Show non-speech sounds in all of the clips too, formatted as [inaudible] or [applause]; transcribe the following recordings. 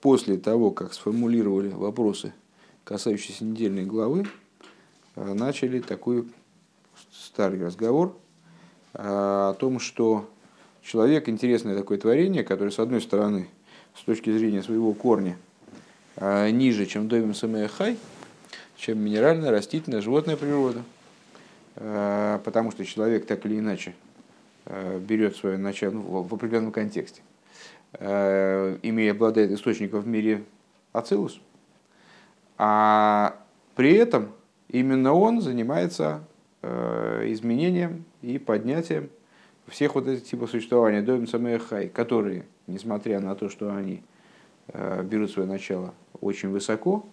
после того, как сформулировали вопросы, касающиеся недельной главы, начали такой старый разговор о том, что человек интересное такое творение, которое, с одной стороны, с точки зрения своего корня, ниже, чем Довим Самеяхай, чем минеральная, растительная, животная природа. Потому что человек так или иначе берет свое начало ну, в определенном контексте – Э, имея обладает источником в мире Ацилус, а при этом именно он занимается э, изменением и поднятием всех вот этих типов существования, Дойм Самэхай, которые, несмотря на то, что они э, берут свое начало очень высоко,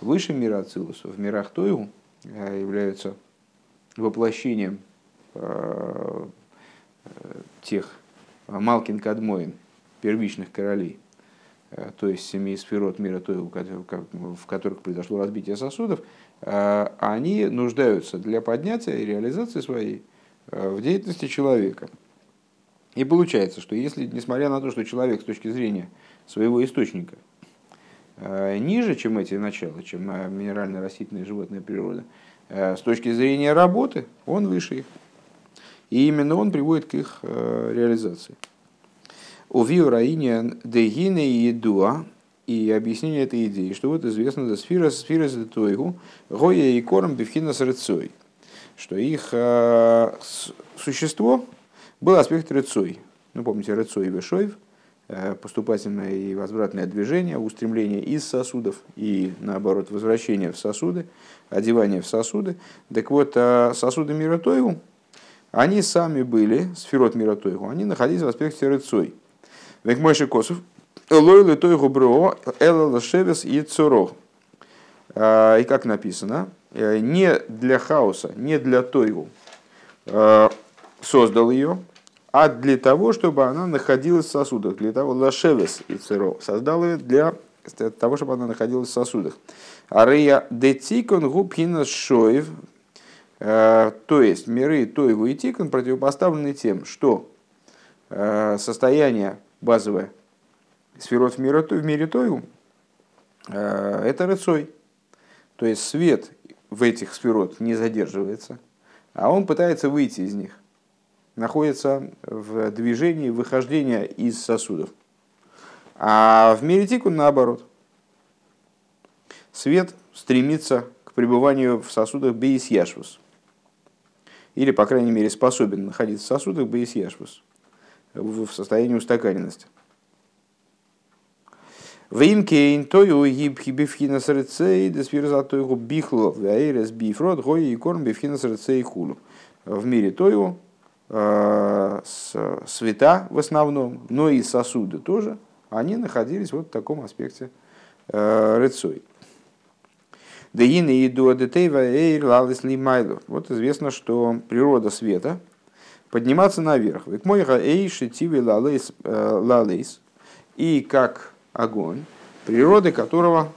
выше мира Ацилус, в мирах Тойу являются воплощением тех Малкин Кадмоин, первичных королей, э, то есть семи сферот мира, в которых произошло разбитие сосудов, э, они нуждаются для поднятия и реализации своей э, в деятельности человека. И получается, что если, несмотря на то, что человек с точки зрения своего источника ниже, чем эти начала, чем минерально-растительная животная природа, с точки зрения работы он выше их. И именно он приводит к их реализации. Увиу раиня дегине и дуа, и объяснение этой идеи, что вот известно, да сфера за тойгу, гоя и корм бифхина с рыцой, что их э, существо было аспект рыцой. Ну, помните, рыцой и вешоев, э, поступательное и возвратное движение, устремление из сосудов и, наоборот, возвращение в сосуды, одевание в сосуды. Так вот, э, сосуды мира они сами были, сферот мира они находились в аспекте рыцой – Век Мойши Косов, Лойлы той губро, Эла Лашевес и Цурох. И как написано, «Э, не для хаоса, не для тойгу э, создал ее, а для того, чтобы она находилась в сосудах, для того, лашевес и циро, создал ее для того, чтобы она находилась в сосудах. Ария детикон губхина шоев, э, то есть миры Тойгу и Тикон противопоставлены тем, что состояние базовая сферот в, мире, в мире Тойу, э, это рыцой. То есть свет в этих сферот не задерживается, а он пытается выйти из них, находится в движении выхождения из сосудов. А в мире Тикун наоборот. Свет стремится к пребыванию в сосудах Бейс Яшвус. Или, по крайней мере, способен находиться в сосудах Бейс Яшвус в состоянии устаканенности. Веймкейн тою гибхи бифхина срецей, десфирза тойгу бихло, вейрес бифрод, гой и корм бифхина срецей хулу. В мире тою э, света в основном, но и сосуды тоже, они находились вот в таком аспекте э, рыцой. Деины и дуадетейва эйр лалис лимайлов. Вот известно, что природа света – подниматься наверх. Век мойха эйши тиви лалейс, э, и как огонь, природы которого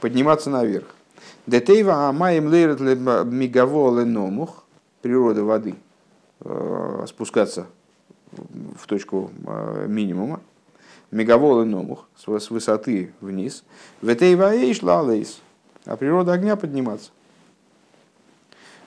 подниматься наверх. Детейва амаем лейрет мигаво леномух, природа воды, э, спускаться в точку э, минимума, мегаво леномух, с высоты вниз. Ветейва эйш лалейс, а природа огня подниматься.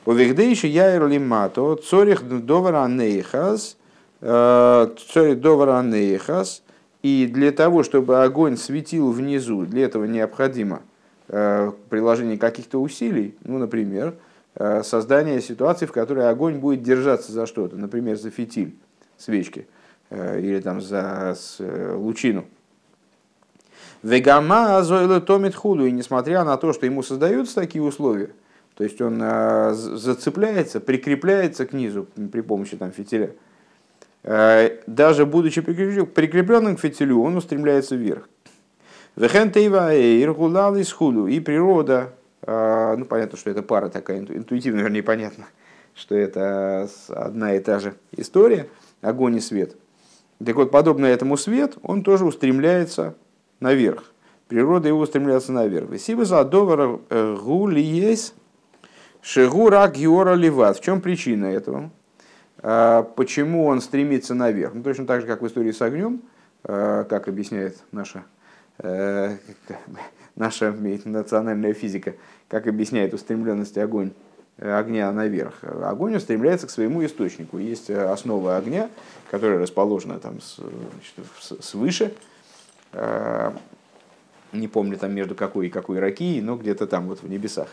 Увигдейши яйр лимато, цорих довара нейхас, э, цорих довара нейхас, и для того, чтобы огонь светил внизу, для этого необходимо э, приложение каких-то усилий, ну, например, э, создание ситуации, в которой огонь будет держаться за что-то, например, за фитиль свечки или там за лучину. Вегама азойло томит худу, и несмотря на то, что ему создаются такие условия, то есть он а, зацепляется, прикрепляется к низу при помощи там, фитиля. А, даже будучи прикрепленным к фитилю, он устремляется вверх. И природа, а, ну понятно, что это пара такая, интуитивно, вернее, понятно, что это одна и та же история, огонь и свет. Так вот, подобно этому свет, он тоже устремляется наверх. Природа его устремляется наверх. Сиба за довара э, гули есть Шигура Геора Леват. В чем причина этого? А, почему он стремится наверх? Ну, точно так же, как в истории с огнем, а, как объясняет наша наша национальная физика, как объясняет устремленность огонь, огня наверх. Огонь устремляется к своему источнику. Есть основа огня, которая расположена там значит, свыше, не помню там между какой и какой ракией, но где-то там вот в небесах.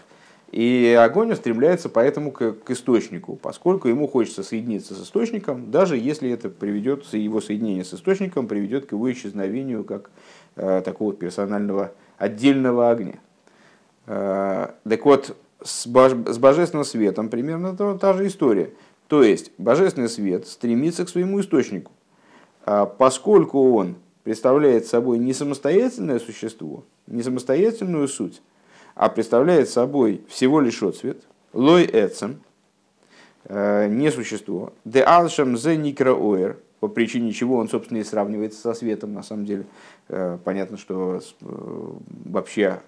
И огонь устремляется поэтому к, к источнику, поскольку ему хочется соединиться с источником, даже если это приведет, его соединение с источником приведет к его исчезновению как э, такого персонального отдельного огня. Э, так вот, с, бож, с божественным светом примерно та, та же история. То есть, божественный свет стремится к своему источнику. А поскольку он представляет собой не самостоятельное существо, не самостоятельную суть, а представляет собой всего лишь отцвет, лой эцем, э, не существо, де алшам зе никроуэр, по причине чего он, собственно, и сравнивается со светом, на самом деле. Э, понятно, что э, вообще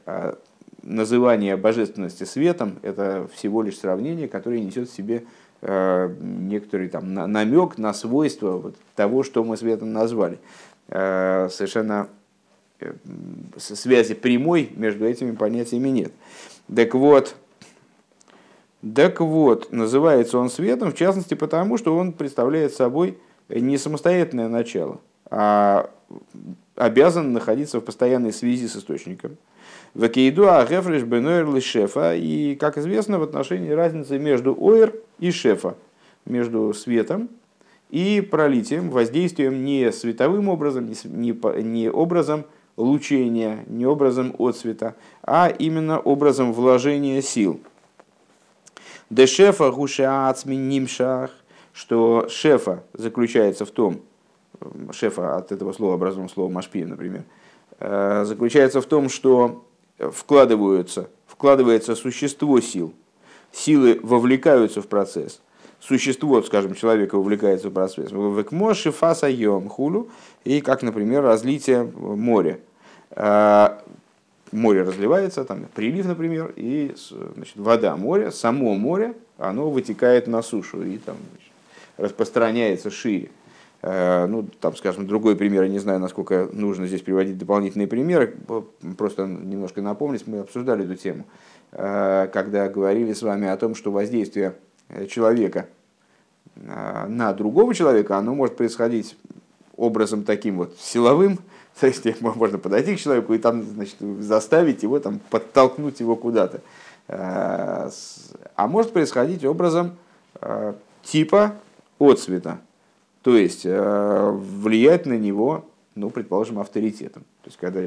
называние божественности светом – это всего лишь сравнение, которое несет в себе некоторый там намек на свойства вот того, что мы светом назвали. Совершенно связи прямой между этими понятиями нет. Так вот, так вот, называется он светом, в частности, потому что он представляет собой не самостоятельное начало, а обязан находиться в постоянной связи с источником. В Кейду Агефриш Бенойр Шефа, и, как известно, в отношении разницы между Ойр и Шефа, между светом и пролитием, воздействием не световым образом, не образом лучения, не образом отцвета, а именно образом вложения сил. Дешефа гушеацми нимшах, что шефа заключается в том, шефа от этого слова образован слово машпи, например, э, заключается в том, что вкладываются, вкладывается существо сил, силы вовлекаются в процесс, существо, скажем, человека вовлекается в процесс. Векмоши фаса йом хулю, и как, например, разлитие моря. А, море разливается, там прилив, например, и значит, вода моря, само море, оно вытекает на сушу и там значит, распространяется шире. А, ну, там, скажем, другой пример, я не знаю, насколько нужно здесь приводить дополнительные примеры, просто немножко напомнить, мы обсуждали эту тему, а, когда говорили с вами о том, что воздействие человека на другого человека, оно может происходить образом таким вот силовым, [laughs] то есть можно подойти к человеку и там значит, заставить его, там, подтолкнуть его куда-то. А, а может происходить образом а, типа отцвета. То есть а, влиять на него, ну, предположим, авторитетом. То есть когда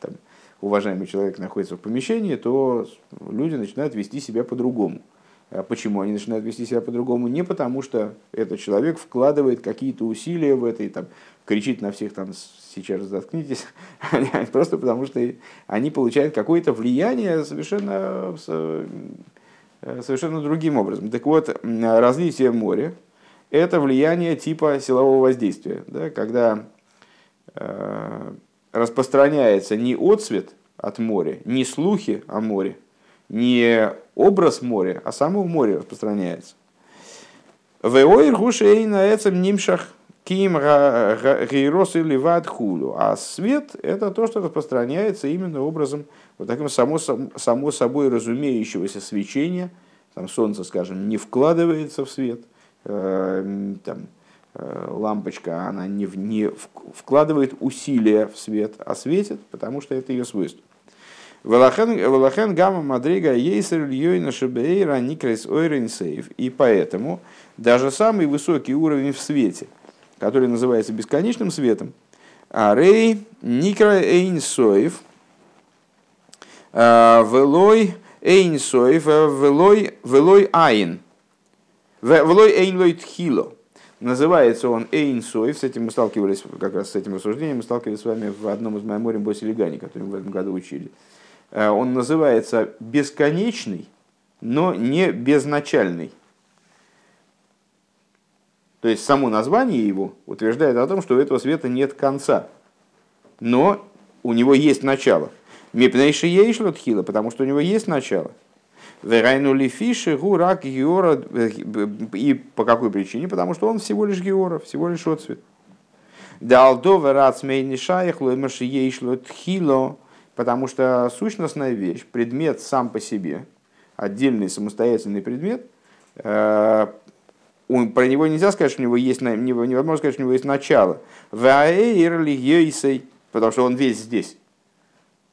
там, уважаемый человек находится в помещении, то люди начинают вести себя по-другому. Почему они начинают вести себя по-другому? Не потому, что этот человек вкладывает какие-то усилия в это и там, кричит на всех там сейчас заткнитесь, [laughs] просто потому что они получают какое-то влияние совершенно, э, совершенно другим образом. Так вот, разлитие моря – это влияние типа силового воздействия, да, когда э, распространяется не отцвет от моря, не слухи о море, не образ моря, а само море распространяется. Веойр гушейна эцем нимшах Ким гейрос или вадхулю. А свет – это то, что распространяется именно образом вот таким само, само собой разумеющегося свечения. Там солнце, скажем, не вкладывается в свет. Э, там, э, лампочка, она не, не вкладывает усилия в свет, а светит, потому что это ее свойство. Велахен гамма мадрига ейсер льёйна шебейра никрес ойрен сейв. И поэтому даже самый высокий уровень в свете – который называется бесконечным светом, а рей никра эйнсоев, а, велой эйнсоев, а, велой, велой айн, велой эйнлой тхило. Называется он Эйнсоев, с этим мы сталкивались, как раз с этим рассуждением, мы сталкивались с вами в одном из меморий Босилигани, который мы в этом году учили. А, он называется бесконечный, но не безначальный. То есть само название его утверждает о том, что у этого света нет конца. Но у него есть начало. Мипнейши ейшло тхила, потому что у него есть начало. Верайну лифиши гурак геора. И по какой причине? Потому что он всего лишь геора, всего лишь отцвет. Далдова рацмейни шаях лоймаши ейшло тхило, потому что сущностная вещь, предмет сам по себе, отдельный самостоятельный предмет, э, он, про него нельзя сказать, что у него есть, невозможно сказать, что у него есть начало. Потому что он весь здесь.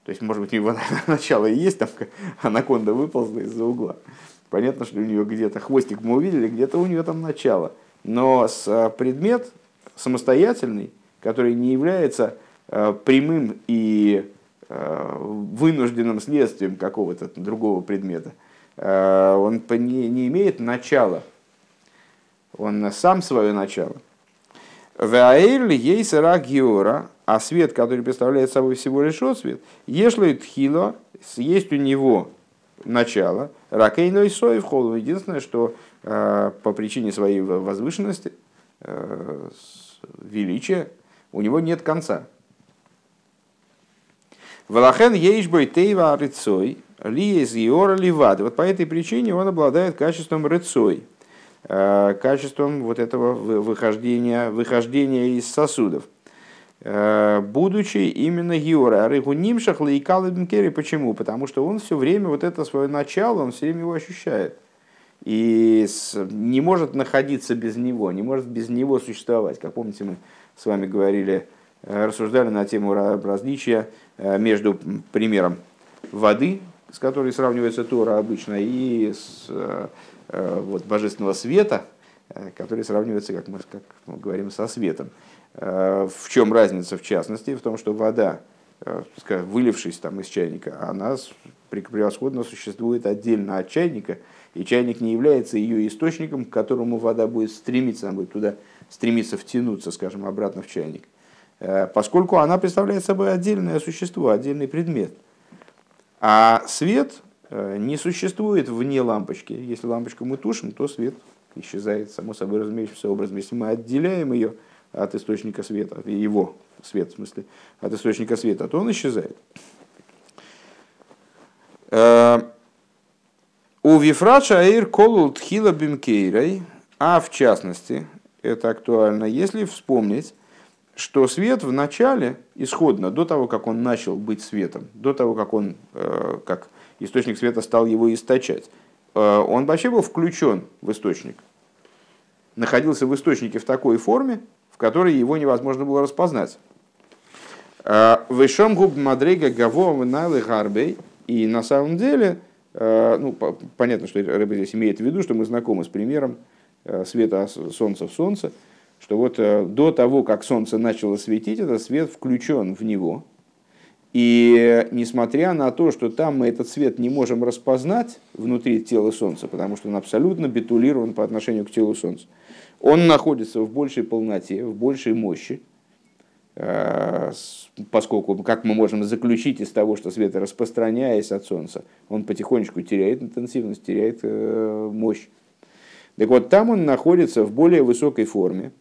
То есть, может быть, у него [laughs] начало и есть, там анаконда выползла из-за угла. Понятно, что у нее где-то хвостик мы увидели, где-то у нее там начало. Но с а, предмет самостоятельный, который не является а, прямым и вынужденным следствием какого-то другого предмета, он не, не имеет начала. Он сам свое начало. Ваэйрли ейсера геора, а свет, который представляет собой всего лишь свет, если тхило, есть у него начало, ракейной сой в холу. Единственное, что э, по причине своей возвышенности, э, величия, у него нет конца. Валахен ейшбой тейва рыцой, ли из иора ливад. Вот по этой причине он обладает качеством рыцой, Э, качеством вот этого выхождения, выхождения из сосудов. Э, будучи именно Геора, Арыгу Нимшах Лейкал Кери. Почему? Потому что он все время вот это свое начало, он все время его ощущает. И не может находиться без него, не может без него существовать. Как помните, мы с вами говорили, э, рассуждали на тему различия между примером воды, с которой сравнивается Тора обычно, и с Э, вот, божественного света, э, который сравнивается, как мы, как мы говорим, со светом. Э, в чем разница, в частности, в том, что вода, вылившись там из чайника, она превосходно существует отдельно от чайника, и чайник не является ее источником, к которому вода будет стремиться, она будет туда стремиться втянуться, скажем, обратно в чайник, поскольку она представляет собой отдельное существо, отдельный предмет. А свет Э, не существует вне лампочки. Если лампочку мы тушим, то свет исчезает, само собой разумеющимся образом. Если мы отделяем ее от источника света, его свет, в смысле, от источника света, то он исчезает. Э, у Вифрача Аир Колул Тхила Бимкейрой, а в частности, это актуально, если вспомнить, что свет в начале, исходно, до того, как он начал быть светом, до того, как он, э, как источник света стал его источать, э, он вообще был включен в источник. Находился в источнике в такой форме, в которой его невозможно было распознать. Э, Вышом губ мадрега гаво найлы гарбей. И на самом деле, ну, понятно, что рыба здесь имеет в виду, что мы знакомы с примером света солнца в солнце, что вот до того, как солнце начало светить, этот свет включен в него, и несмотря на то, что там мы этот свет не можем распознать внутри тела Солнца, потому что он абсолютно битулирован по отношению к телу Солнца, он находится в большей полноте, в большей мощи, э, поскольку, как мы можем заключить из того, что свет, распространяясь от Солнца, он потихонечку теряет интенсивность, теряет э, мощь. Так вот, там он находится в более высокой форме.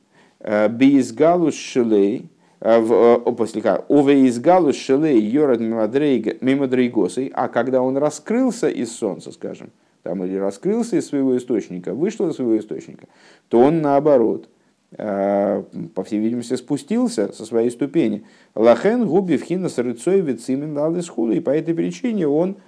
Э, Бейсгалус шелей, Э, э, послика, уве из галус шелей йорад мимадрейгосой, а когда он раскрылся из солнца, скажем, там, или раскрылся из своего источника, вышел из своего источника, то он наоборот, э, по всей видимости, спустился со своей ступени. Лахен губи вхина с рыцой вицимен и по этой причине он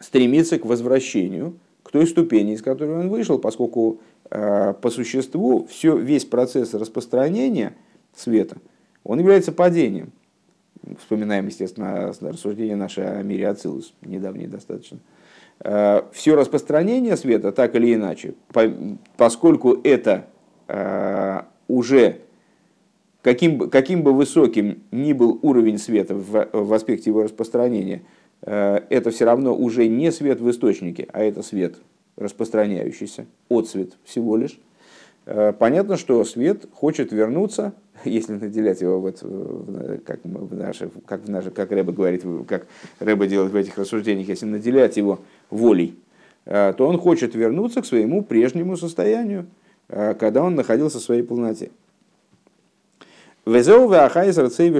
стремится к возвращению, к той ступени, из которой он вышел, поскольку по существу все, весь процесс распространения – света, он является падением. Вспоминаем, естественно, рассуждение наше о мире Ацилус, недавнее достаточно. Э, Все распространение света, так или иначе, поскольку это э, уже каким, каким бы высоким ни был уровень света в, в аспекте его распространения, э, это все равно уже не свет в источнике, а это свет распространяющийся, отсвет всего лишь. Понятно, что свет хочет вернуться [laughs] если наделять его, вот, как, в наше, как, в наше, как Рэба говорит, как Рэба делает в этих рассуждениях, если наделять его волей, э, то он хочет вернуться к своему прежнему состоянию, э, когда он находился в своей полноте. וזהו החיות רצוא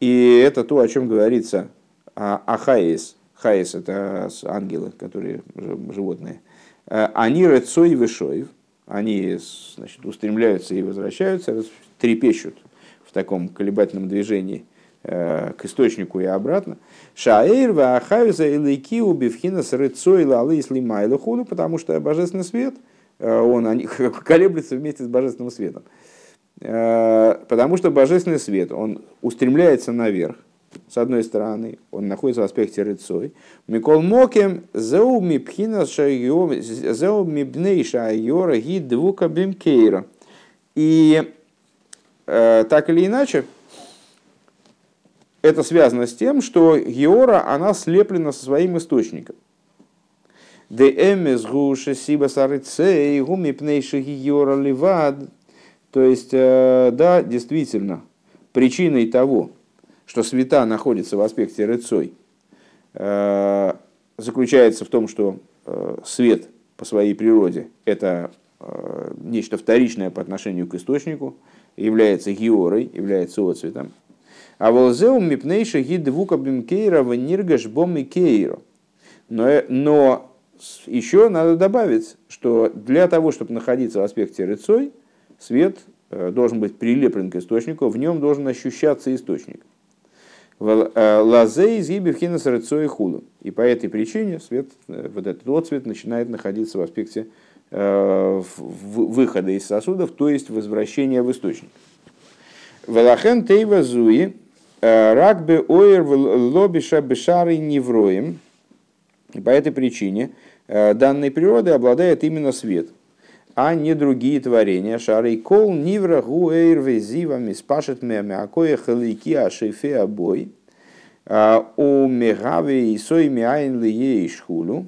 и это то, о чем говорится ахайс, хайс это ангелы, которые животные, э, они рецой вешоев, они значит, устремляются и возвращаются, трепещут в таком колебательном движении э, к источнику и обратно. Шаэйр ваахавиза илайки убивхина с рыцой лалы и слимайлу худу, потому что божественный свет, э, он они, [laughs] колеблется вместе с божественным светом. Потому что божественный свет, он устремляется наверх, с одной стороны, он находится в аспекте рыцой. Микол мокем зеу мипхина зеу мибней шайора ги двука бимкейра. И э, так или иначе, это связано с тем, что Геора, она слеплена со своим источником. Де эмес гуше сиба сарыцей гуми пнейши Геора ливад. То есть, э, да, действительно, причиной того, что света находится в аспекте рыцой, э, заключается в том, что э, свет по своей природе – это э, нечто вторичное по отношению к источнику, является георой, является отцветом. А волзеум мипнейша гидвука бимкейра ваниргаш бом и кейро. Но, но еще надо добавить, что для того, чтобы находиться в аспекте рыцой, свет должен быть прилеплен к источнику, в нем должен ощущаться источник. Э, Лазе из Ебевхина с и худу. И по этой причине свет, э, вот этот отцвет начинает находиться в аспекте э, выхода из сосудов, то есть возвращения в источник. Велахен тейва зуи ракбе ойр лобиша бешары невроем. По этой причине данной природы обладает именно свет, а не другие творения. Шары кол нивра гуэйр везива миспашет меме акоя халики ашифе обой. А, у мегаве и сойми айн лие шхулу.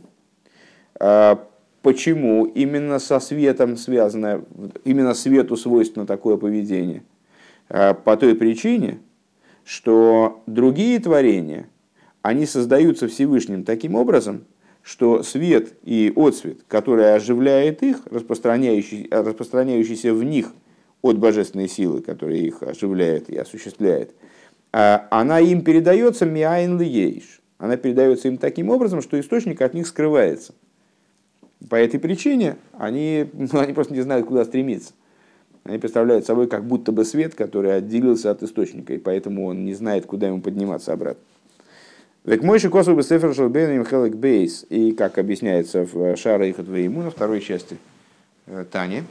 А, почему именно со светом связано, именно свету свойственно такое поведение? А, по той причине, что другие творения, они создаются Всевышним таким образом, что свет и отсвет, который оживляет их, распространяющий, распространяющийся в них от божественной силы, которая их оживляет и осуществляет, а, она им передается миайн лиейш. Она передается им таким образом, что источник от них скрывается. По этой причине они, [laughs] ну, они просто не знают, куда стремиться. Они представляют собой как будто бы свет, который отделился от источника, и поэтому он не знает, куда ему подниматься обратно. Век мой шикосу бы сефер шалбен хелек бейс, и как объясняется в Шара и Хатвейму на второй части э, Тани.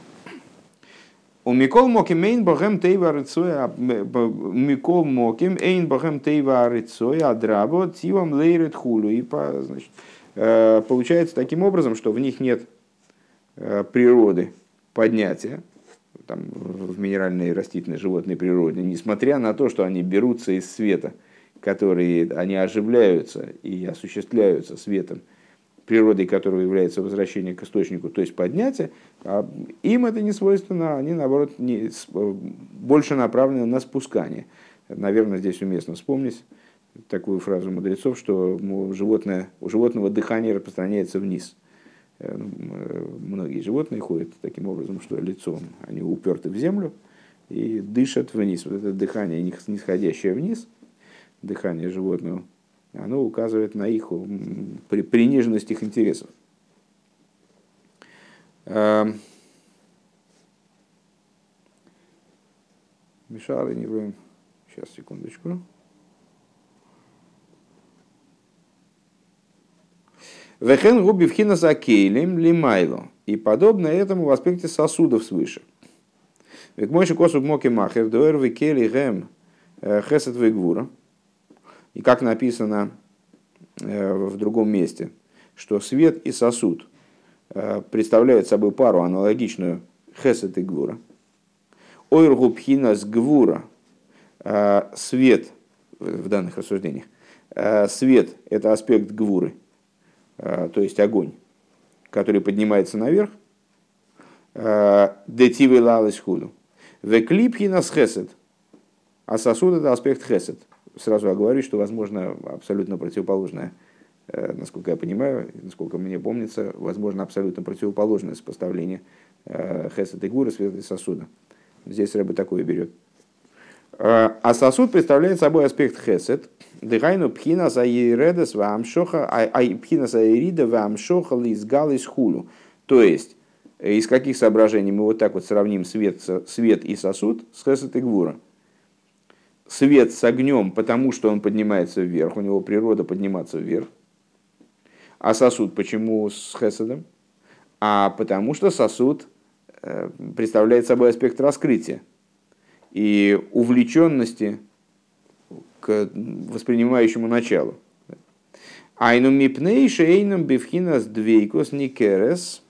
У Микол Моким Эйн Богем Тейва Рыцоя, Микол Моким Эйн Богем Тейва Рыцоя, Адрабо, Тивам Лейрет Хулу. И значит, э, получается таким образом, что в них нет э, природы поднятия, там, в минеральной растительной животной природе, несмотря на то, что они берутся из света – которые они оживляются и осуществляются светом, природой которого является возвращение к источнику, то есть поднятие, а им это не свойственно, они, наоборот, не, больше направлены на спускание. Наверное, здесь уместно вспомнить такую фразу мудрецов, что животное, у животного дыхание распространяется вниз. Э, э, многие животные ходят таким образом, что лицом они уперты в землю и дышат вниз. Вот это дыхание нисходящее вниз – дыхания животного, оно указывает на их при, приниженность их интересов. Эм, Мишары не вроем. Сейчас, секундочку. Вехен губи вхина за кейлем лимайло. И подобно этому в аспекте сосудов свыше. Век мойши косу моки махер дуэр векели гэм э, хесет вегвура. И как написано э, в другом месте, что свет и сосуд э, представляют собой пару аналогичную хесет и гвура. Ойргубхина с гвура, э, свет в данных рассуждениях, свет – это аспект гвуры, то есть огонь, который поднимается наверх, детивы лалась худу. Веклипхина с хесет, а сосуд – это аспект хесет – сразу оговорюсь, что возможно абсолютно противоположное, э, насколько я понимаю, насколько мне помнится, возможно абсолютно противоположное сопоставление э, хесед и гура, света и сосуда. Здесь Рэба такое берет. Э, а сосуд представляет собой аспект хесед. Дыхайну пхина за ередес вамшоха, а пхина за ерида вамшоха лизгал из хулу. То есть, Из каких соображений мы вот так вот сравним свет, свет и сосуд с хесед и гвура? Свет с огнем, потому что он поднимается вверх, у него природа подниматься вверх. А сосуд почему с хеседом? А потому что сосуд э, представляет собой аспект раскрытия и увлеченности к воспринимающему началу. Айну мипней шейном бифхинас двейкос никерес.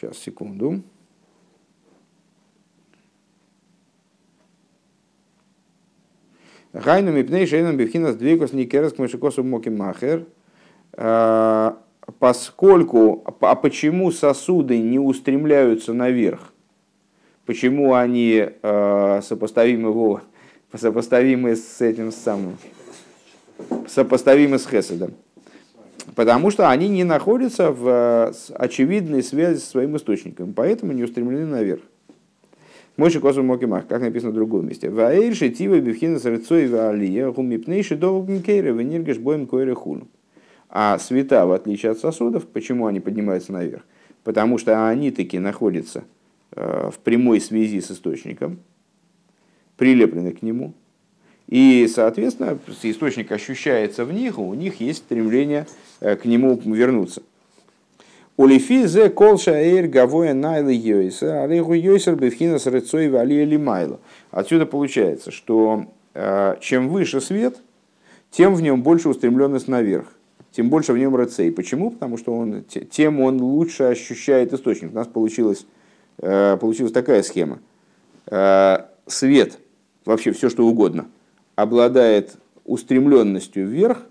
Сейчас, секунду. Гайну мипней шейном бифхинас двейкос никерес к мышекосу моки махер. А, поскольку, а почему сосуды не устремляются наверх? Почему они э, сопоставимы, сопоставимы с этим самым, сопоставимы с Хеседом? Потому что они не находятся в очевидной связи со своим источником, поэтому не устремлены наверх. Мойши косу мокимах, как написано в другом месте. Ваэйши тива бифхина с рыцой ваалия гумипнейши довг мкейра венергеш боем койре хуну. А света, в отличие от сосудов, почему они поднимаются наверх? Потому что они таки находятся э, в прямой связи с источником, прилеплены к нему. И, соответственно, источник ощущается в них, у них есть стремление э, к нему вернуться. Улифи зе колша эйр гавоя найлы йойсер, алейху йойсер бевхина с рыцой валия лимайла. Отсюда получается, что э, чем выше свет, тем в нем больше устремленность наверх тем больше в нем рацей. Почему? Потому что он, тем он лучше ощущает источник. У нас получилась, э, получилась такая схема. Свет, вообще все что угодно, обладает устремленностью вверх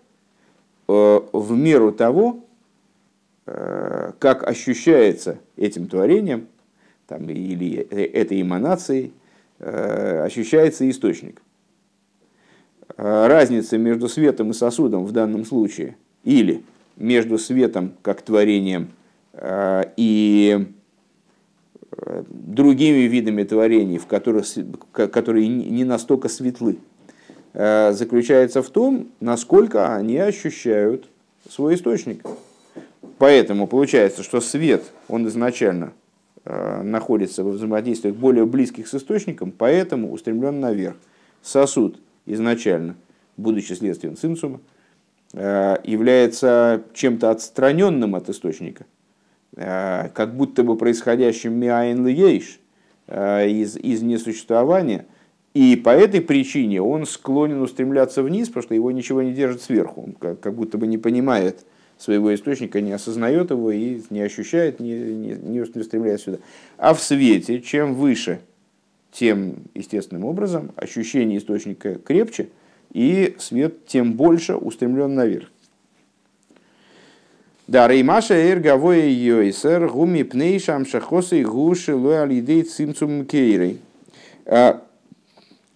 э, в меру того, как ощущается этим творением там, или этой эманацией, ощущается источник. Разница между светом и сосудом в данном случае – или между светом как творением э, и э, другими видами творений, в которых, которые не настолько светлы, э, заключается в том, насколько они ощущают свой источник. Поэтому получается, что свет, он изначально находится в взаимодействиях более близких с источником, поэтому устремлен наверх. Сосуд изначально, будучи следствием цинцума, Э, является чем-то отстраненным от источника, э, как будто бы происходящим миайн э, из, из несуществования, и по этой причине он склонен устремляться вниз, потому что его ничего не держит сверху, он как, как будто бы не понимает своего источника, не осознает его и не ощущает, не, не, не устремляется сюда. А в свете, чем выше, тем естественным образом ощущение источника крепче – и свет тем больше устремлен наверх. Да, реймаша эрговое йойсер гуми пнейшам шахосы гуши лой алидей цимцум кейрей.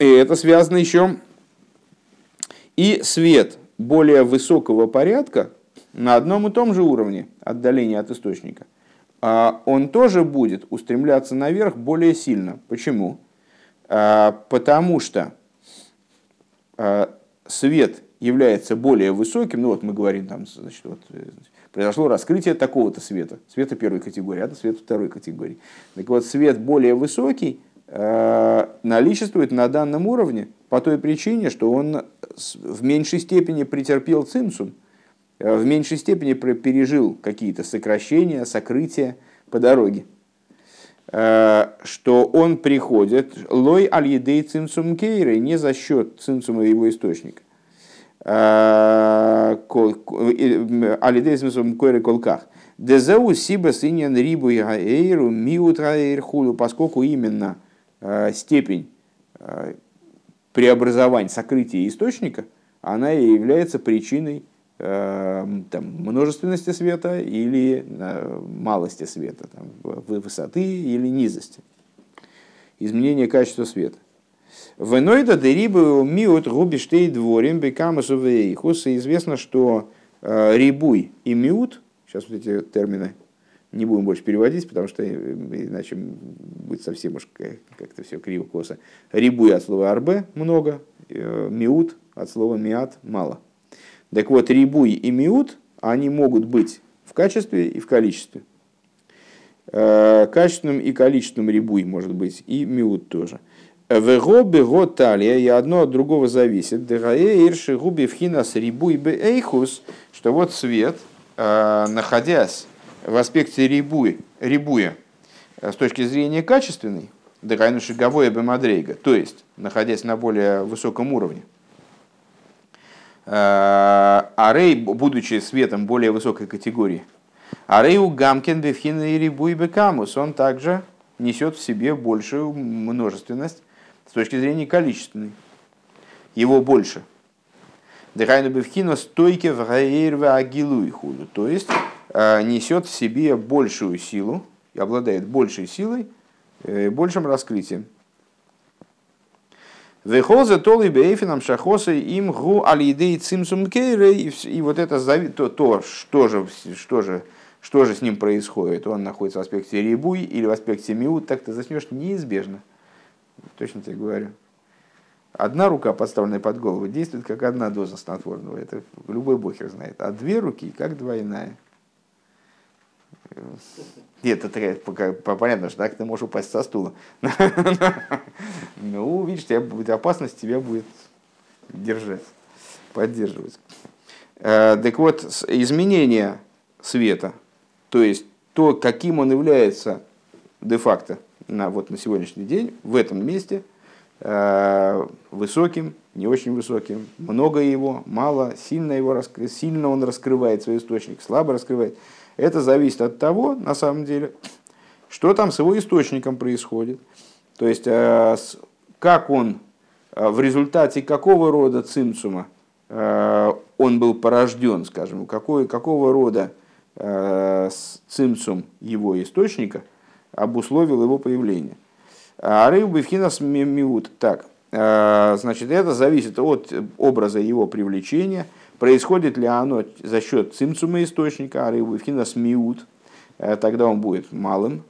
И это связано еще и свет более высокого порядка на одном и том же уровне отдаления от источника, а он тоже будет устремляться наверх более сильно. Почему? А, потому что а, свет является более высоким, ну вот мы говорим, там, значит, вот, э, произошло раскрытие такого-то света, света первой категории, а это свет второй категории. Так вот, свет более высокий наличествует на данном уровне по той причине, что он в меньшей степени претерпел цинцум, э, в меньшей степени пережил какие-то сокращения, сокрытия по дороге. Э, что он приходит лой аль едей цинцум кейры, не за счет цинцума его источника. Э, аль едей цинцум койры колках. Дезеу сиба синьян рибу яэйру миут худу, поскольку именно э, степень преобразования, сокрытия источника, она и является причиной Эм, там, множественности света или э, малости света, там, высоты или низости. Изменение качества света. Венойда дерибы миут губиштей дворим бекамасу вейхус. Известно, что э, рибуй и миут, сейчас вот эти термины не будем больше переводить, потому что э, иначе будет совсем уж как-то все криво-косо. Рибуй от слова арбе много, миут от слова миат мало. Так вот, рибуй и миут, они могут быть в качестве и в количестве. Э, качественным и количественным рибуй может быть, и миут тоже. Вего бего талия, и одно от другого зависит. Дегае ирши губи вхинас рибуй бе эйхус, что вот свет, э, находясь в аспекте рибуй, рибуя, э, с точки зрения качественной, дегайну шиговое бе мадрейга, то есть находясь на более высоком уровне, а рей, будучи светом более высокой категории, Арейу Гамкин Бевхина и Рибуй Бекамус, он также несет в себе большую множественность с точки зрения количественной. Его больше. Дыхайну Бевхина стойки в Агилу худу. То есть э, несет в себе большую силу и обладает большей силой, э, большим раскрытием. Вехоза толы бейфином шахоса им гу алидей цимсум кейре. И вот это то, то что, же, что же что же с ним происходит? Он находится в аспекте рибуй или в аспекте миут, так ты заснешь неизбежно. Точно тебе говорю. Одна рука, подставленная под голову, действует как одна доза снотворного. Это любой бухер знает. А две руки как двойная. Нет, это понятно, что так ты можешь упасть со стула. Ну, видишь, тебя будет опасность, тебя будет держать, поддерживать. Э, так вот, изменение света, то есть то, каким он является де-факто на, вот, на сегодняшний день, в этом месте, э, высоким, не очень высоким, много его, мало, сильно, его, сильно он раскрывает свой источник, слабо раскрывает. Это зависит от того, на самом деле, что там с его источником происходит. То есть, э, как он, э, в результате какого рода цимцума э, он был порожден, скажем, какой, какого рода цимцум его источника обусловил его появление. А рыбы в миут. Так, значит, это зависит от образа его привлечения. Происходит ли оно за счет цимцума источника, а в миут, э, тогда он будет малым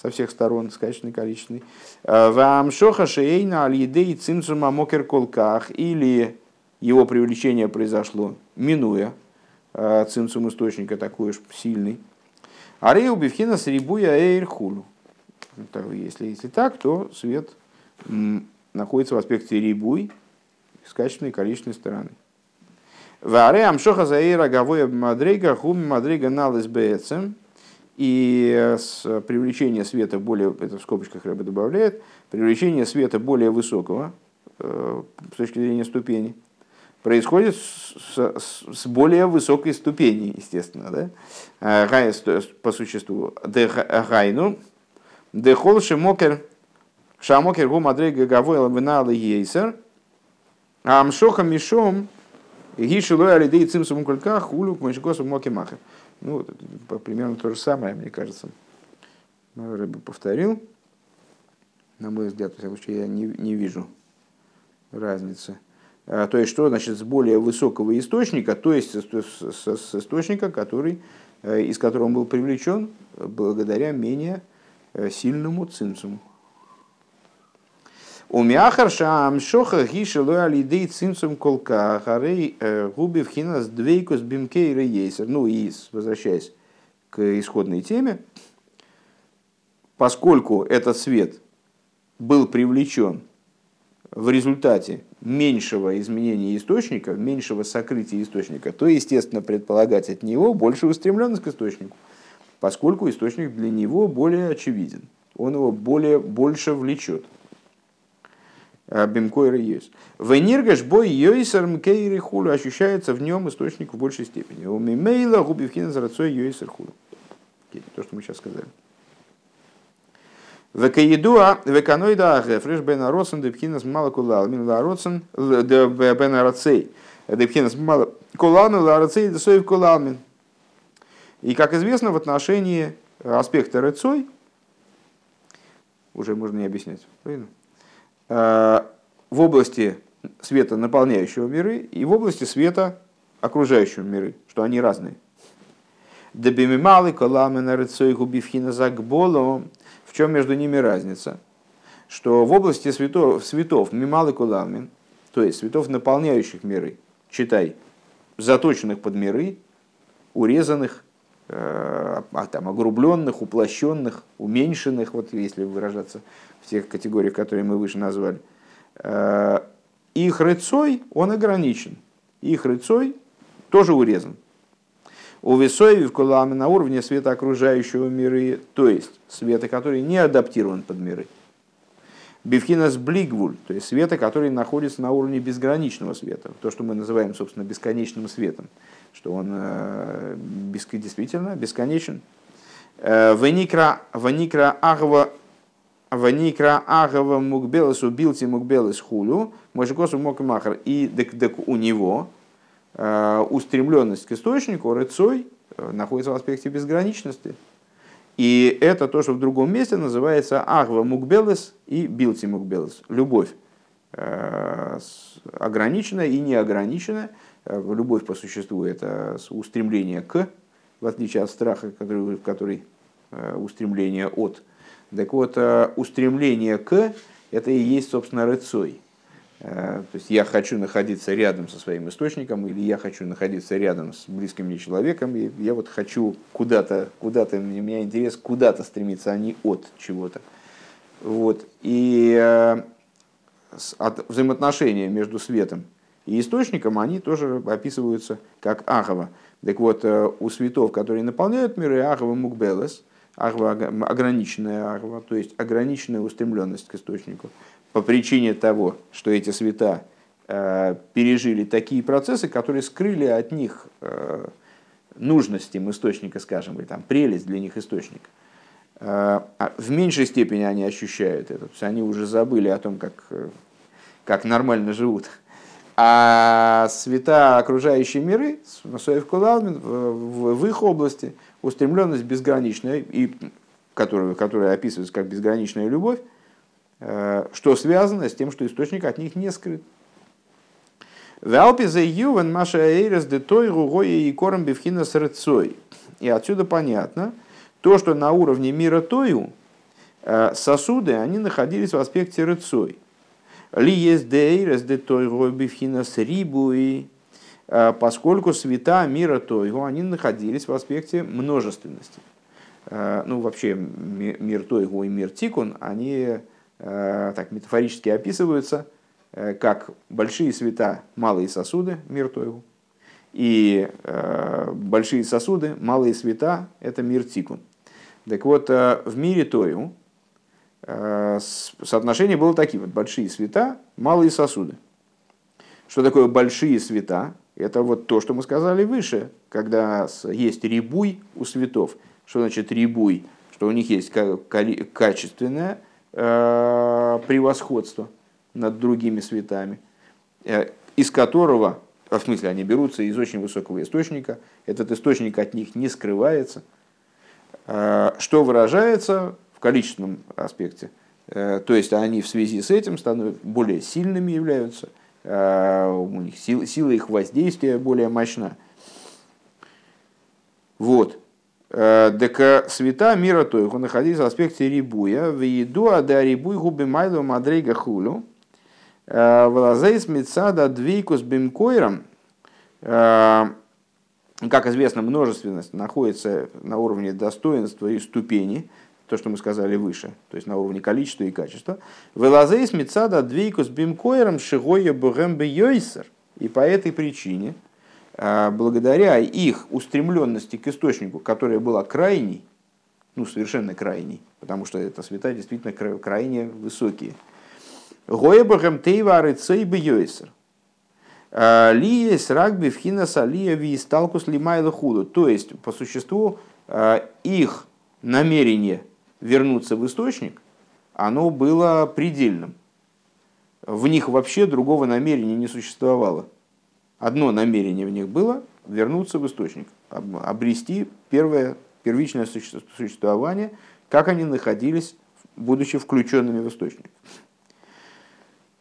со всех сторон, скачанный, количественный. Вам шоха шейна аль цимцума мокер колках, или его привлечение произошло, минуя Э, цимцум источника такой уж сильный. А рейл бифхина с рибуя эйр хулю. Если, если так, то свет находится в аспекте рибуй с качественной и количественной стороны. Варе амшоха заэйра гавоя мадрейга хум мадрейга налыс бээцем. И с привлечения света более, это в скобочках рыба добавляет, привлечение света более высокого э, с точки зрения ступени – происходит с, с, с более высокой ступени, естественно, да? Гай, по существу. Гайну, дехол шимокер, шамокер гу мадрей гагавой лавинала ейсер, амшоха мишом, гишилой алидей цимсум кулька хулю к мышкосу моки махер. Ну, примерно то же самое, мне кажется. Рыба повторил. На мой взгляд, во я не, не вижу разницы. А, то есть, что значит с более высокого источника, то есть с источника, который, э, из которого он был привлечен благодаря менее э, сильному цинцуму. У мяхарша амшоха гишелу алидей цинцум колка харей э, губи вхинас двейкус бимкейра ейсер. Ну и возвращаясь к исходной теме, поскольку этот свет был привлечен в результате меньшего изменения источника, меньшего сокрытия источника, то, естественно, предполагать от него большую устремленность к источнику, поскольку источник для него более очевиден, он его более, больше влечет. А, Бимкойра есть. Вениргаш бой йойсер мкейри хулю ощущается в нем источник в большей степени. У мимейла губивхина зарацой йойсер хулю. То, что мы сейчас сказали. Векаедуа, веканоида агефреш бен ароцен депхинас мало кулалмин лароцен бен арацей. Депхинас мало кулалмин ларацей десоев кулалмин. И, как известно, в отношении аспекта рецой, уже можно не объяснять, правильно? Э, в области света, наполняющего миры, и в области света, окружающего миры, что они разные. Дебимималы коламена рецой губивхина загболо в чем между ними разница? Что в области светов, светов мималы куламин, то есть светов, наполняющих миры, читай, заточенных под миры, урезанных, а, там, огрубленных, уплощенных, уменьшенных, вот если выражаться в тех категориях, которые мы выше назвали. Их рыцой, он ограничен. Их рыцой тоже урезан. У Весоеви в Куламе на уровне света окружающего миры, то есть света, который не адаптирован под миры. Бифхинас блигвуль, то есть света, который находится на уровне безграничного света, то, что мы называем, собственно, бесконечным светом, что он э, действительно бесконечен. Э, ваникра агва Ваникра Агава Мукбелес убилти Мукбелес хулю, Мojикосу Мокмахар. И дек, дек у него э, устремленность к источнику, рыцой, находится в аспекте безграничности. И это то, что в другом месте называется Агва Мукбелес и Билти Мукбелес. Любовь ограниченная и неограниченная. Любовь по существу это устремление к, в отличие от страха, который, который устремление от. Так вот, э, устремление к – это и есть, собственно, рыцой. Э, то есть я хочу находиться рядом со своим источником, или я хочу находиться рядом с близким мне человеком, и я вот хочу куда-то, куда-то, у меня интерес куда-то стремиться, а не от чего-то. Вот. И э, от взаимоотношения между светом и источником, они тоже описываются как ахова. Так вот, у светов, которые наполняют миры, ахова мукбелес – ахва, ограниченная ахва, то есть ограниченная устремленность к источнику, по причине того, что эти света э, пережили такие процессы, которые скрыли от них э, нужность им источника, скажем, или там прелесть для них источника. Э, в меньшей степени они ощущают это, то есть они уже забыли о том, как, как нормально живут. А света окружающие миры, Соев Кулалмин, в, их области – устремленность безграничная, и, которую, которая описывается как безграничная любовь, э, что связано с тем, что источник от них не скрыт. Валпи ювен маша эйрес де той ругоя и кором бифхина с И отсюда понятно, то, что на уровне мира тою э, сосуды, они находились в аспекте рыцой. Ли есть дейрес де той ругоя бифхина с рибуи, Э, поскольку света мира Тойгу, они находились в аспекте множественности. Э, ну, вообще, мир Тойгу и мир Тикун, они э, так метафорически описываются как большие света, малые сосуды, мир Тойгу, и большие сосуды, малые света – это мир Тикун. Так вот, в мире Тою соотношение было таким. Вот большие света, малые сосуды. Что такое большие света? Это вот то, что мы сказали выше, когда есть рибуй у светов. Что значит рибуй? Что у них есть качественное э, превосходство над другими светами, э, из которого, в смысле, они берутся из очень высокого источника, этот источник от них не скрывается, э, что выражается в количественном аспекте. То есть они в связи с этим становятся более сильными являются – Э, у них сила, сила их воздействия более мощна. Вот. Э, света мира то их находились в аспекте рибуя, в еду а да рибуй губи майлу мадрейга хулю, э, влазейс мецада двейкус бимкойром, как известно, множественность находится на уровне достоинства и ступени, то, что мы сказали выше, то есть на уровне количества и качества. Велазейс мецада двейкус бимкоером шигоя бугэм йойсер. И по этой причине, а, благодаря их устремленности к источнику, которая была крайней, ну, совершенно крайней, потому что это света действительно крайне высокие. Гоя бугэм тейвары цей йойсер. А, Лия с рагби в хинаса лия ви сталкус лимайла худу. То есть, по существу, а, их намерение – вернуться в источник, оно было предельным. В них вообще другого намерения не существовало. Одно намерение в них было – вернуться в источник, обрести первое, первичное существование, как они находились, будучи включенными в источник.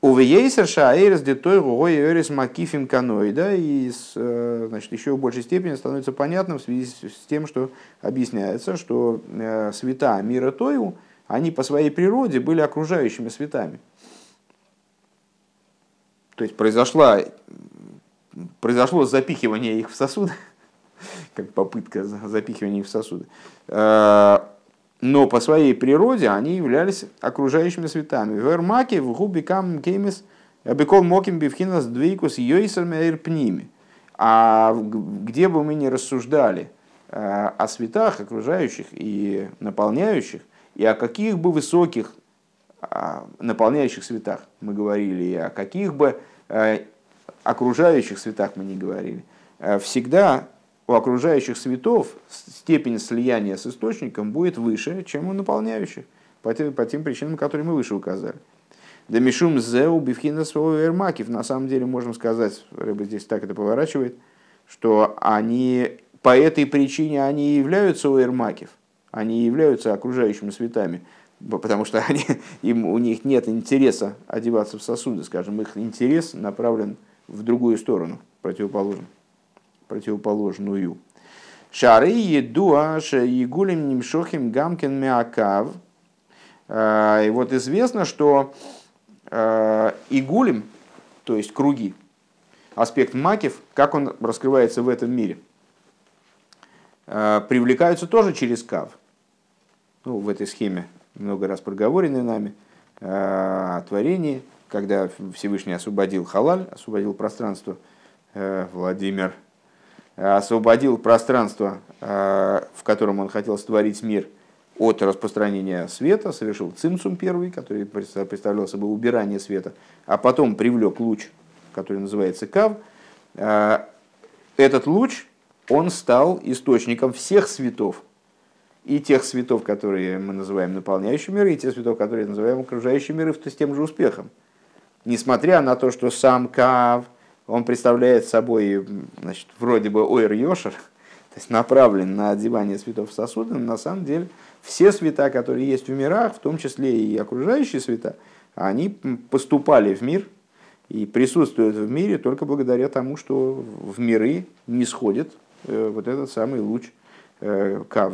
Увейсер шаэрс детой гугой эрис макифим каноида. И э, значит, еще в большей степени становится понятным в связи с тем, что объясняется, что э, света мира Тою, они по своей природе были окружающими светами. То есть произошла произошло запихивание их в сосуды, [laughs] как попытка запихивания их в сосуды. Но по своей природе они являлись окружающими светами. Вермаки в губикам кеймис бекол моким бифхинас двейкус йойсер пними. А где бы мы ни рассуждали э, о светах окружающих и наполняющих, и о каких бы высоких а, наполняющих светах мы говорили, и о каких бы э, окружающих светах мы не говорили, э, всегда у окружающих светов степень слияния с источником будет выше, чем у наполняющих, по по тем причинам, которые мы выше указали. Да мишум зеу бифхина эрмакив. На самом деле, можем сказать, рыба здесь так это поворачивает, что они по этой причине они являются уэрмакив, они являются окружающими светами, потому что [laughs] они, им, у них нет интереса одеваться в сосуды, скажем, их интерес направлен в другую сторону, противоположную. Противоположную. Шары едуа егулим нимшохим гамкин мякав. А, и вот известно, что а, игулим, то есть круги, аспект макив, как он раскрывается в этом мире, а, привлекаются тоже через кав. Ну, в этой схеме много раз проговоренной нами, о творении, когда Всевышний освободил халаль, освободил пространство, э, Владимир освободил пространство, э, в котором он хотел створить мир от распространения света, совершил цимсум первый, который представлял собой убирание света, а потом привлек луч, который называется кав. Э, этот луч, он стал источником всех светов, и тех светов, которые мы называем наполняющими миры, и тех светов, которые называем окружающими миры, с тем же успехом. Несмотря на то, что сам Кав, он представляет собой, значит, вроде бы ойр йошер, то есть направлен на одевание светов в сосуды, но на самом деле все света, которые есть в мирах, в том числе и окружающие света, они поступали в мир и присутствуют в мире только благодаря тому, что в миры не сходит э, вот этот самый луч э, Кав.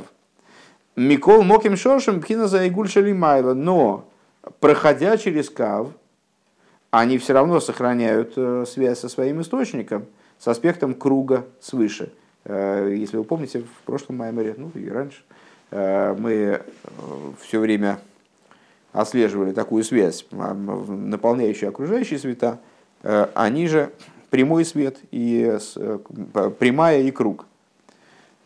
Микол Моким Шошем Пхина за Игуль Майла. Но, проходя через Кав, они все равно сохраняют э, связь со своим источником, с аспектом круга свыше. Э, если вы помните, в прошлом Маймере, ну и раньше, э, мы все время отслеживали такую связь, наполняющую окружающие света, они же прямой свет и прямая и круг.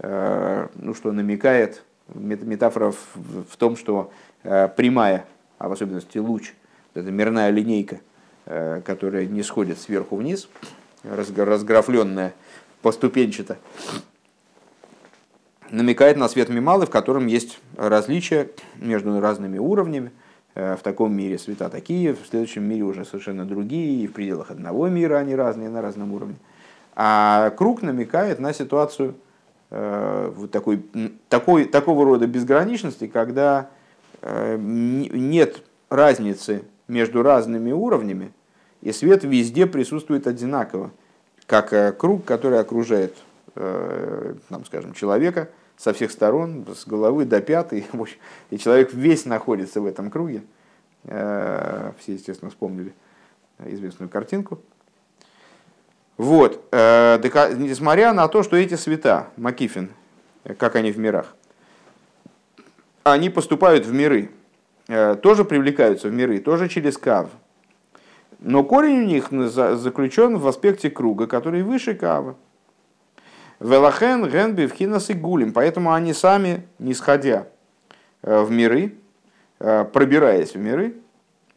Ну, что намекает метафора в том, что прямая, а в особенности луч, это мирная линейка, которая не сходит сверху вниз, разграфленная поступенчато, намекает на свет Мималы, в котором есть различия между разными уровнями. Э, в таком мире света такие, в следующем мире уже совершенно другие, и в пределах одного мира они разные на разном уровне. А круг намекает на ситуацию – Э, вот такой, такой, такого рода безграничности, когда э, нет разницы между разными уровнями, и свет везде присутствует одинаково, как э, круг, который окружает, там, скажем, человека со всех сторон, с головы до пятой, [laughs] и человек весь находится в этом круге. Все, естественно, вспомнили известную картинку – вот, э, несмотря на то, что эти света, Макифин, как они в мирах, они поступают в миры, э, тоже привлекаются в миры, тоже через кав. Но корень у них заключен в аспекте круга, который выше кава. Велахен, Генби, Вхинас и Гулим. Поэтому они сами, не сходя э, в миры, пробираясь в миры,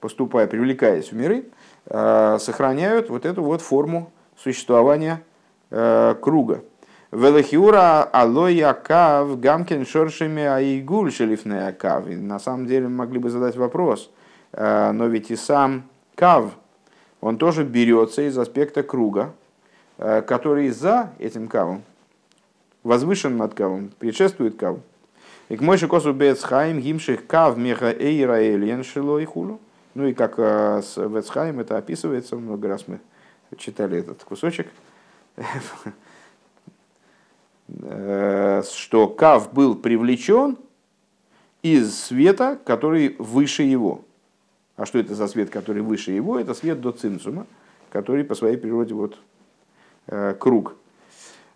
поступая, привлекаясь в миры, сохраняют вот эту вот форму существования э, круга. Велахиура алоя кав гамкин шоршими аигуль шелифная кав. На самом деле могли бы задать вопрос, э, но ведь и сам кав, он тоже берется из аспекта круга, э, который за этим кавом, возвышен над кавом, предшествует каву. И к мойши косу бецхайм гимших кав меха эйра эльен шило и хулу. Ну и как с Вецхайм это описывается, много раз мы читали этот кусочек, [laughs] что Кав был привлечен из света, который выше его. А что это за свет, который выше его? Это свет до цинцума, который по своей природе вот круг.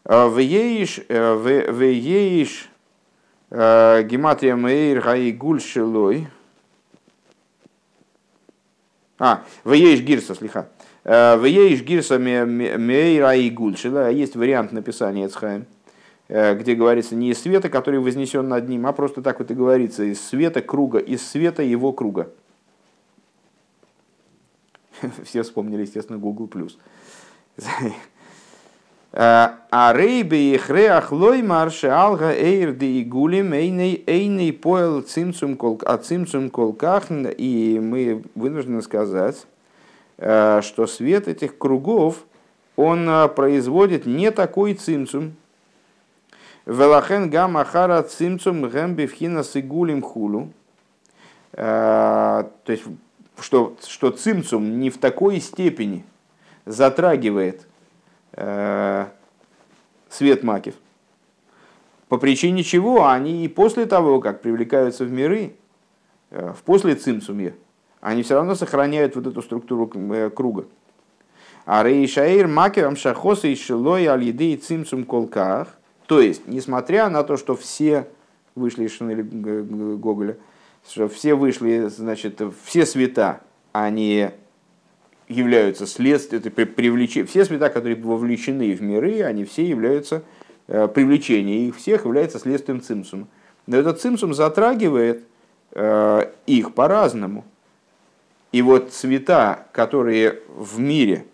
Вееш, вееш, гематрия мейр гаигуль шелой. А, вееш гирса, слиха. Вееш гирса мейр гаигуль шелой. Есть вариант написания Эцхайм где говорится не из света, который вознесен над ним, а просто так вот и говорится, из света круга, из света его круга. [laughs] Все вспомнили, естественно, Google+. [laughs] А рейбе и хреах лой марше алга эйр де игулим эйней эйней поэл цимцум кол а цимцум колках и мы вынуждены сказать, э, что свет этих кругов он э, производит не такой цимцум. Велахен гам ахара цимцум гэм бифхина сигулим хулу. Э, то есть, что, что цимцум не в такой степени затрагивает Э, свет макив. По причине чего они и после того, как привлекаются в миры, э, в после цимсуме, они все равно сохраняют вот эту структуру круга. А рейшаир макивам шахоса и шилой аль и цимсум колках. То есть, несмотря на то, что все вышли из Шинели Гоголя, что все вышли, значит, все света, они являются следствием, это все света, которые вовлечены в миры, они все являются, э, привлечение их всех является следствием цимсума. Но этот цимсум затрагивает э, их по-разному. И вот цвета, которые в мире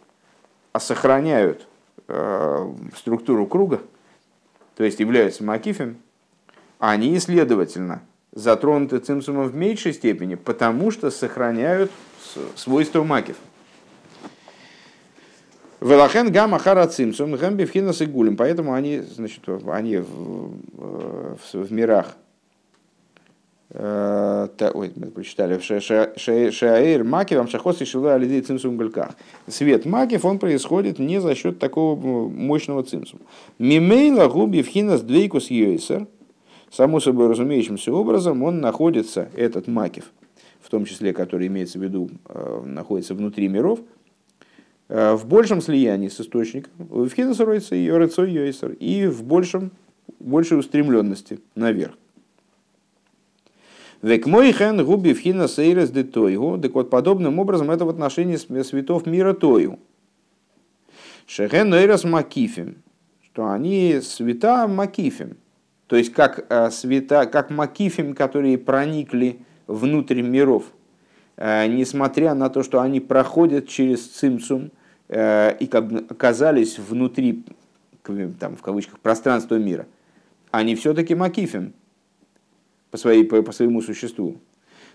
сохраняют э, структуру круга, то есть являются макифем, они, следовательно, затронуты цимсумом в меньшей степени, потому что сохраняют свойства макифа. Велахен гамма харацимсум гэм бифхинас и гулем. Поэтому они, значит, они в, в, в мирах ой, мы прочитали, Шаэйр Маки, вам шахос и шилуя алидей цимсум гальках. Свет Макив, он происходит не за счет такого мощного цимсума. Мимейла губи вхинас двейкус йойсер, само собой разумеющимся образом, он находится, этот Макив, в том числе, который имеется в виду, э, находится внутри миров, Э, в большем слиянии с источником, в орецой йойсер, и в большем, большей устремленности наверх. Век мой хен губи в хина сейрес де тойгу. Так вот, подобным образом это в отношении светов мира тою. Шехен эйрес макифим. Что они света макифим. То есть, как э, света, как макифим, которые проникли внутрь миров. Э, несмотря на то, что они проходят через цимцум, Э, и как бы оказались внутри, там, в кавычках, пространства мира, они все-таки макифим по, своей, по, по своему существу.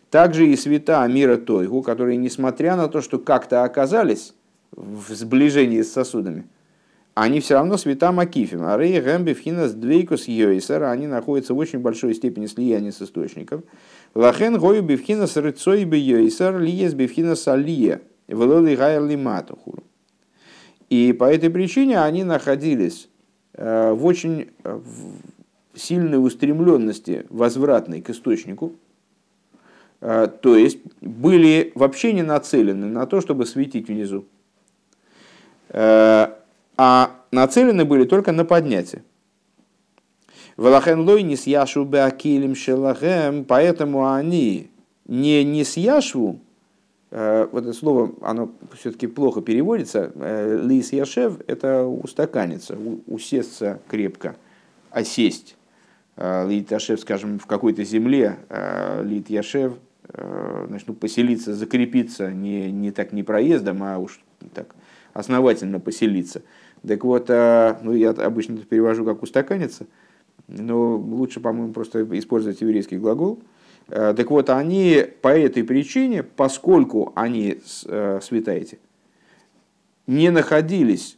Также и света мира Тойгу, которые, несмотря на то, что как-то оказались в сближении с сосудами, они все равно света Макифим. А Рей Гэмби Фхинас Двейкус Йойсер, они находятся в очень большой степени слияния с источником. Лахен Гою Бифхинас Рыцой Йойсер, Лиес Бифхинас Алия, Велоли Гайр Лиматухуру. И по этой причине они находились э, в очень э, сильной устремленности возвратной к источнику, э, то есть были вообще не нацелены на то, чтобы светить внизу, а нацелены были только на поднятие. Валахен лой не яшу беакилим шелахем, поэтому они не не яшву, Э, вот это слово, оно все-таки плохо переводится. Лис Яшев – это устаканиться, усесться крепко, осесть. Э, Лит Яшев, скажем, в какой-то земле, Лит Яшев, значит, ну, поселиться, закрепиться не, не так не проездом, а уж так основательно поселиться. Так вот, ну, я обычно это перевожу как устаканиться, но лучше, по-моему, просто использовать еврейский глагол – Э, так вот, они по этой причине, поскольку они э, света эти, не находились,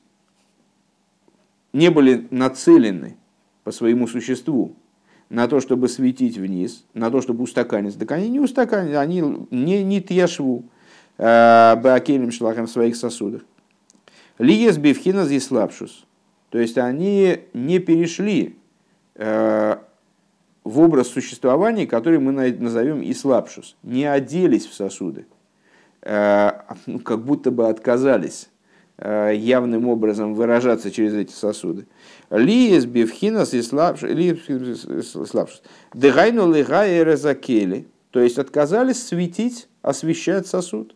не были нацелены по своему существу на то, чтобы светить вниз, на то, чтобы устаканиться. Так они не устаканились, они не, не тьяшву э, баакелем шлахом в своих сосудах. Лиес бифхина здесь лапшус. То есть они не перешли в образ существования, который мы назовем ислапшус, не оделись в сосуды, э, ну, как будто бы отказались явным образом выражаться через эти сосуды. Лиес бифхинас и слабшус. Дыгайну лыгай резакели. То есть отказались светить, освещать сосуд.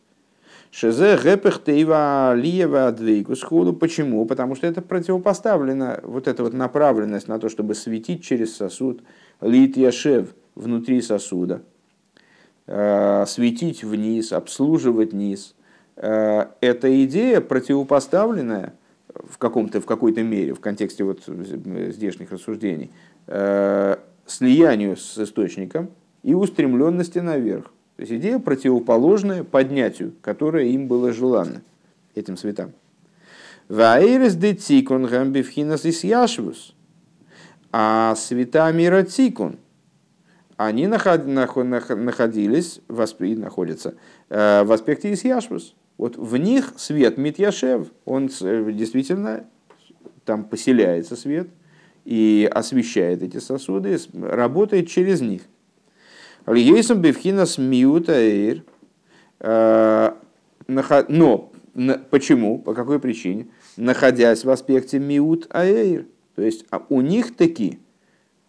Шезе гэпэх тейва лиева двейку сходу. Почему? Потому что это противопоставлено, вот эта вот направленность на то, чтобы светить через сосуд. Лит яшев внутри сосуда. Э, светить вниз, обслуживать низ. Э, эта идея противопоставленная в, каком-то, в какой-то мере, в контексте вот здешних рассуждений, э, слиянию с источником и устремленности наверх. То есть идея противоположная поднятию, которое им было желанно, этим светам. Ваэрес де цикун гамбивхинас ис яшвус. А света мира цикун, они находились, находятся э, в аспекте ис яшвус. Вот в них свет Митьяшев, он э, действительно там поселяется свет и освещает эти сосуды, работает через них. Льейсом бифхинас миута эйр. Э, но почему, по какой причине? Находясь в аспекте миут аэйр. То есть а у них таки,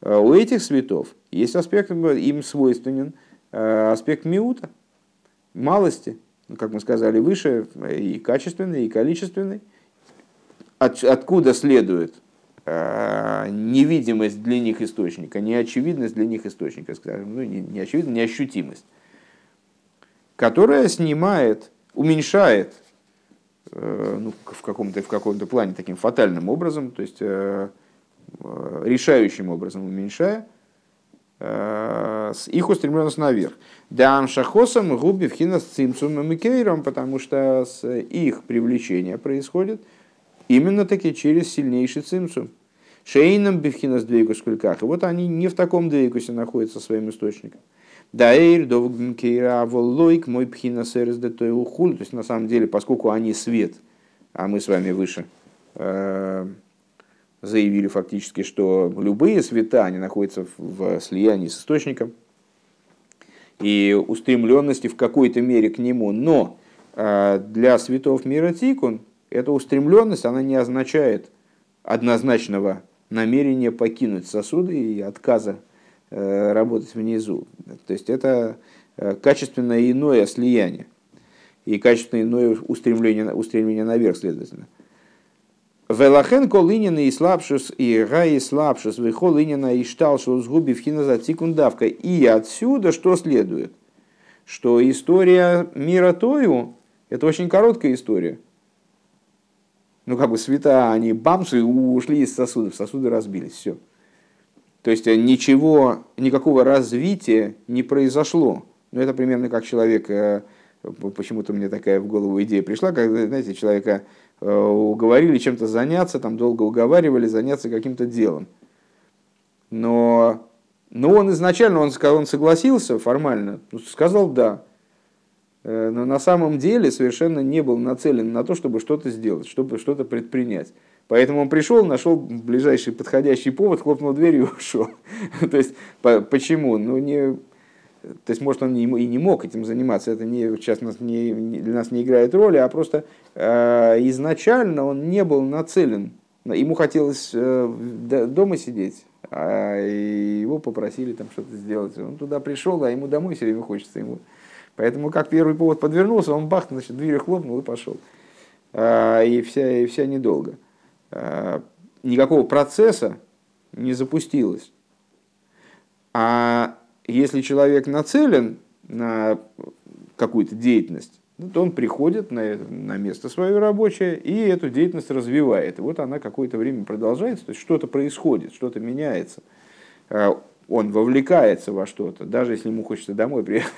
э, у этих светов есть аспект, им свойственен аспект миута, малости, как мы сказали выше, и качественный, и количественный. От, откуда следует э, невидимость для них источника, неочевидность для них источника, скажем, ну, не, не очевидность, неощутимость, которая снимает, уменьшает э, ну, в каком-то в каком-то плане таким фатальным образом, то есть э, э решающим образом уменьшая с их устремленность наверх. Да амшахосам губи вхина с цимцум и кейром, потому что с их привлечения происходит именно таки через сильнейший цимцум. Шейном бифхина с двейкус кульках. И вот они не в таком двейкусе находятся своим источником. Даэйр, довгмкейра, воллойк, мой пхина сэрс де той ухуль. То есть, на самом деле, поскольку они свет, а мы с вами выше, э, заявили фактически, что любые света, они находятся в слиянии с источником и устремленности в какой-то мере к нему. Но а, для светов мира Тикун эта устремленность, она не означает однозначного намерения покинуть сосуды и отказа э, работать внизу. То есть это э, качественное иное слияние и качественное иное устремление, устремление наверх, следовательно. Велахен колынина и слабшус, и гаи слабшус, вихолынина и шталшус сгуби в хинозацикундавка. И отсюда что следует? Что история мира Тою – это очень короткая история. Ну, как бы света, они бамсы ушли из сосудов, сосуды разбились, все. То есть э, ничего, никакого развития не произошло. Ну, это примерно как человек, э, почему-то мне такая в голову идея пришла, когда, знаете, человека уговорили чем-то заняться, там долго уговаривали заняться каким-то делом. Но, но он изначально, он, он согласился формально, ну, сказал «да», э, но на самом деле совершенно не был нацелен на то, чтобы что-то сделать, чтобы что-то предпринять. Поэтому он пришел, нашел ближайший подходящий повод, хлопнул дверью и [laughs] ушел. То есть, почему? Ну, не, то есть, может, он и не мог этим заниматься, это не, сейчас нас не, для нас не играет роли, а просто э, изначально он не был нацелен. Ему хотелось э, дома сидеть, а его попросили там что-то сделать. Он туда пришел, а ему домой все время хочется. Ему. Поэтому, как первый повод подвернулся, он бах, значит, дверь хлопнул и пошел. А, и, вся, и вся недолго. А, никакого процесса не запустилось. А если человек нацелен на какую-то деятельность, ну, то он приходит на, на место свое рабочее и эту деятельность развивает. И вот она какое-то время продолжается, то есть что-то происходит, что-то меняется. А, он вовлекается во что-то, даже если ему хочется домой приехать.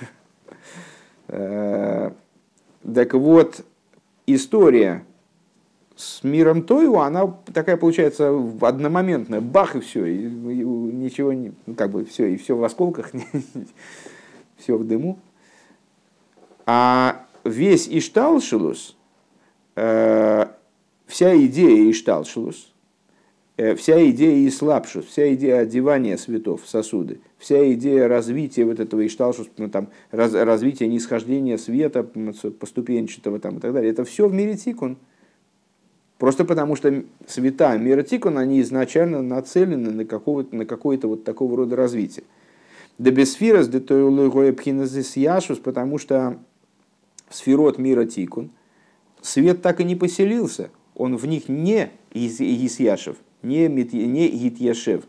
А, [laughs] так вот, история с миром Тою, она такая получается одномоментная, бах и все, и, и ничего не, ну, как бы все, и все в осколках, [laughs] все в дыму. А весь Ишталшилус, э, вся идея Ишталшилус, э, вся идея Ислапшус, вся идея одевания светов в сосуды, вся идея развития вот этого Ишталшус, ну, там, раз, развития нисхождения света поступенчатого там, и так далее, это все в мире Тикун – Просто потому что света мира тикун, они изначально нацелены на, какого на какое-то вот такого рода развитие. Пхиназис яшус, потому что в сферот мира тикун свет так и не поселился, он в них не Исьяшев, не, не Гитьяшев.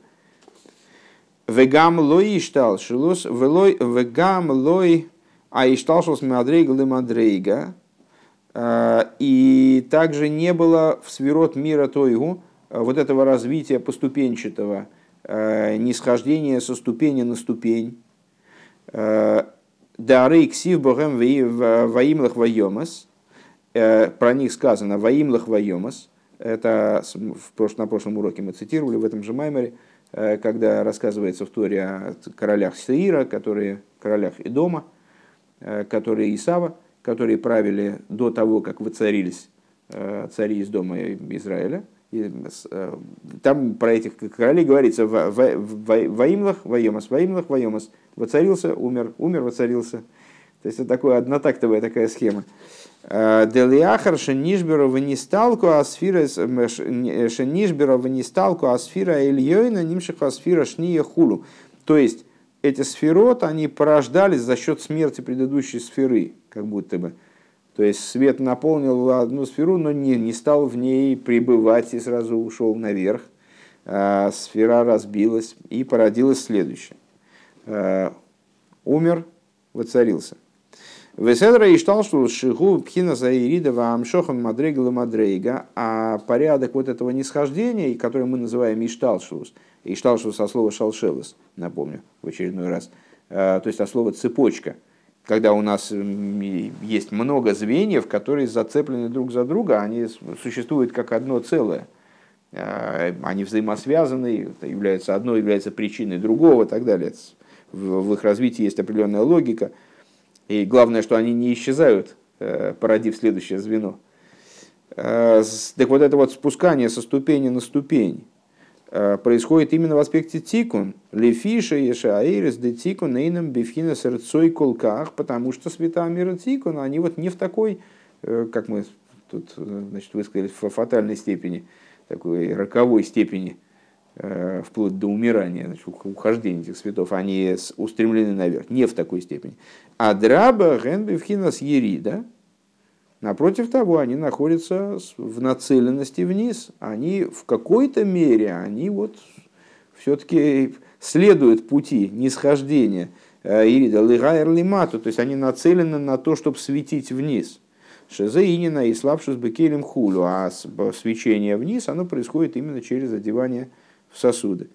Вегам лой иштал шилус, вегам лой а иштал шилус мадрейга ле мадрейга. А, и также не было в сферот мира Тойгу а, вот этого развития поступенчатого, а, нисхождения со ступени на ступень. Дары ксив богем ваимлах вайомас. Про них сказано ваимлах вайомас. Это на прошлом уроке мы цитировали в этом же Маймере, когда рассказывается в Торе о королях Сеира, которые, королях Идома, которые Исава, которые правили до того, как воцарились э, цари из дома Израиля. И, э, там про этих королей говорится «Ваимлах, Ваемас, Ваимлах, Ваемас». Воцарился, умер, умер, воцарился. То есть это такая однотактовая такая схема. Э, Делиахар шенишбера ванисталку асфира шенишбера ванисталку асфира ильёйна нимших асфира шния хулу. То есть эти сферот, они порождались за счет смерти предыдущей сферы как будто бы. То есть свет наполнил одну сферу, но не, не стал в ней пребывать и сразу ушел наверх. А сфера разбилась и породилась следующее. А, умер, воцарился. Веседра и штал, что шигу пхина заирида амшохан мадрейга мадрейга, а порядок вот этого нисхождения, который мы называем ишталшус, ишталшус со слова шалшелос, напомню в очередной раз, а, то есть от слова цепочка – когда у нас есть много звеньев, которые зацеплены друг за друга, они существуют как одно целое. А, они взаимосвязаны, являются, одно является причиной другого и так далее. В их развитии есть определенная логика. И главное, что они не исчезают, э, породив следующее звено. Э, так вот это вот спускание со ступени на ступень, происходит именно в аспекте тикун. Лефиша еша аирис де тикун эйном бифхина сердцой колках, потому что света мира тикун, они вот не в такой, э, как мы тут э, значит, высказали, в фатальной степени, такой роковой степени, вплоть до умирания, значит, ухождения этих светов, они устремлены наверх, не в такой степени. А драба генбифхина с ери, да, Напротив того, они находятся в нацеленности вниз. Они в какой-то мере, они вот все-таки следуют пути нисхождения. Э, Ирида лигайр лимату, то есть они нацелены на то, чтобы светить вниз. Шезе инина и слабшус бекелем хулю, а свечение вниз, оно происходит именно через одевание в сосуды.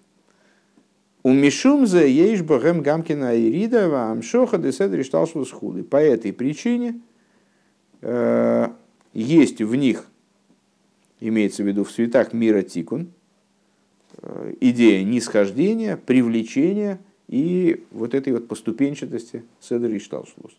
У Мишумзе ейш богем гамкина ирида амшоха деседри шталшвус худы. По этой причине – есть в них, имеется в виду в цветах мира тикун, э, идея нисхождения, привлечения и вот этой вот поступенчатости Седер и Шталшлус.